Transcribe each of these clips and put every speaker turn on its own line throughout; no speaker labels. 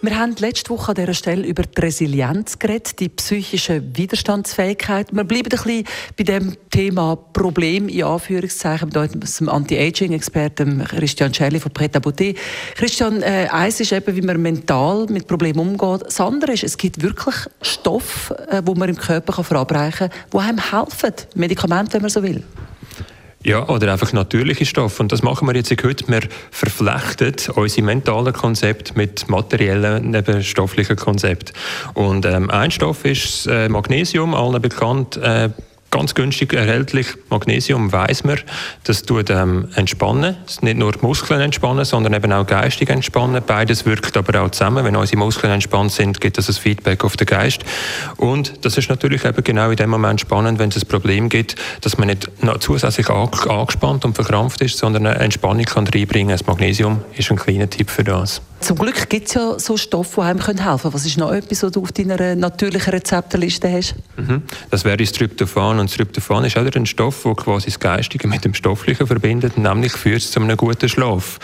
wir haben letzte Woche an dieser Stelle über die Resilienz geredet, die psychische Widerstandsfähigkeit. Wir bleiben ein bisschen bei dem Thema Problem in Anführungszeichen mit dem Anti-Aging-Experten Christian Celli von Preta Beauté. Christian, äh, eins ist eben, wie man mental mit Problemen umgeht. Das andere ist, es gibt wirklich Stoffe, äh, man im Körper kann verabreichen kann, die einem helfen. Medikamente, wenn man so will.
Ja, oder einfach natürliche Stoffe. Und das machen wir jetzt heute. Wir verflechten unsere mentalen Konzepte mit materiellen, eben stofflichen Konzepten. Und ähm, ein Stoff ist äh, Magnesium, allen bekannt. Äh, ganz günstig erhältlich. Magnesium weiß man, das tut ähm, entspannen. Nicht nur die Muskeln entspannen, sondern eben auch geistig entspannen. Beides wirkt aber auch zusammen. Wenn unsere Muskeln entspannt sind, gibt das ein Feedback auf den Geist. Und das ist natürlich eben genau in dem Moment spannend, wenn es ein Problem gibt, dass man nicht noch zusätzlich angespannt und verkrampft ist, sondern eine Entspannung kann reinbringen. Das Magnesium ist ein kleiner Tipp für das.
Zum Glück gibt es ja so Stoffe, die einem helfen können. Was ist noch etwas, was du auf deiner natürlichen Rezepteliste hast?
Mhm. Das wäre das Tryptophan. Und Tryptophan ist auch ein Stoff, der quasi das Geistige mit dem Stofflichen verbindet, nämlich führt es zu einem guten Schlaf.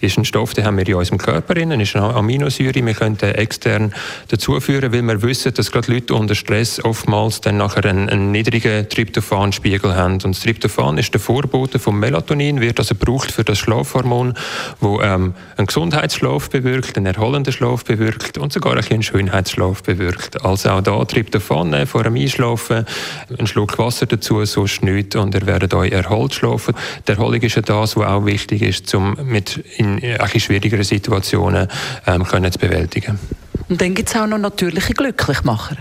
Ist ein Stoff, den haben wir in unserem Körper drin, ist eine Aminosäure. Wir können den extern dazuführen, weil wir wissen, dass gerade Leute unter Stress oftmals dann nachher einen, einen niedrigen Tryptophan-Spiegel haben. Und das Tryptophan ist der Vorbote vom Melatonin, wird also gebraucht für das Schlafhormon, wo ähm, einen Gesundheitsschlaf bewirkt, einen erholenden Schlaf bewirkt und sogar ein einen Schönheitsschlaf bewirkt. Also auch da Tryptophan vor dem Einschlafen, einen Schluck Wasser dazu, sonst nichts und ihr werdet euch erholt schlafen. Die Erholung ist ja das, was auch wichtig ist, um mit in ein schwierigeren Situationen ähm, können zu bewältigen.
Und dann gibt es auch noch natürliche Glücklichmacher.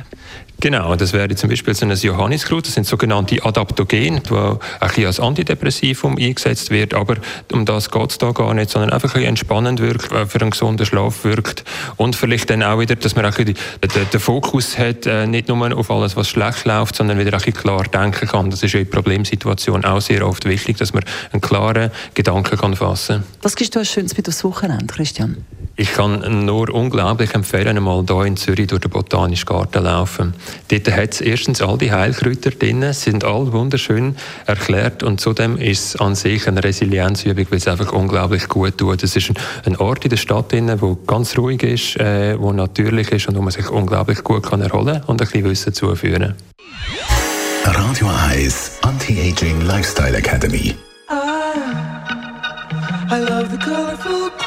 Genau, das wäre zum Beispiel so ein Johanniskraut, das sind sogenannte Adaptogene, die ein bisschen als Antidepressivum eingesetzt wird, aber um das geht es da gar nicht, sondern einfach ein entspannend wirkt, äh, für einen gesunden Schlaf wirkt und vielleicht dann auch wieder, dass man auch den, den Fokus hat, äh, nicht nur auf alles, was schlecht läuft, sondern wieder ein bisschen klar denken kann. Das ist ja in Problemsituationen auch sehr oft wichtig, dass man einen klaren Gedanken kann fassen kann.
Was gibst du als Schönes mit aufs Wochenende, Christian?
Ich kann nur unglaublich empfehlen, einmal hier in Zürich durch den Botanischen Garten laufen. Dort hat es erstens all die Heilkräuter drin, sind all wunderschön erklärt und zudem ist es an sich eine Resilienzübung, weil es einfach unglaublich gut tut. Es ist ein, Ort in der Stadt drin, wo ganz ruhig ist, äh, wo natürlich ist und wo man sich unglaublich gut kann erholen und ein bisschen Wissen zuführen.
Radio 1 Anti-Aging Lifestyle Academy. I love the colorful.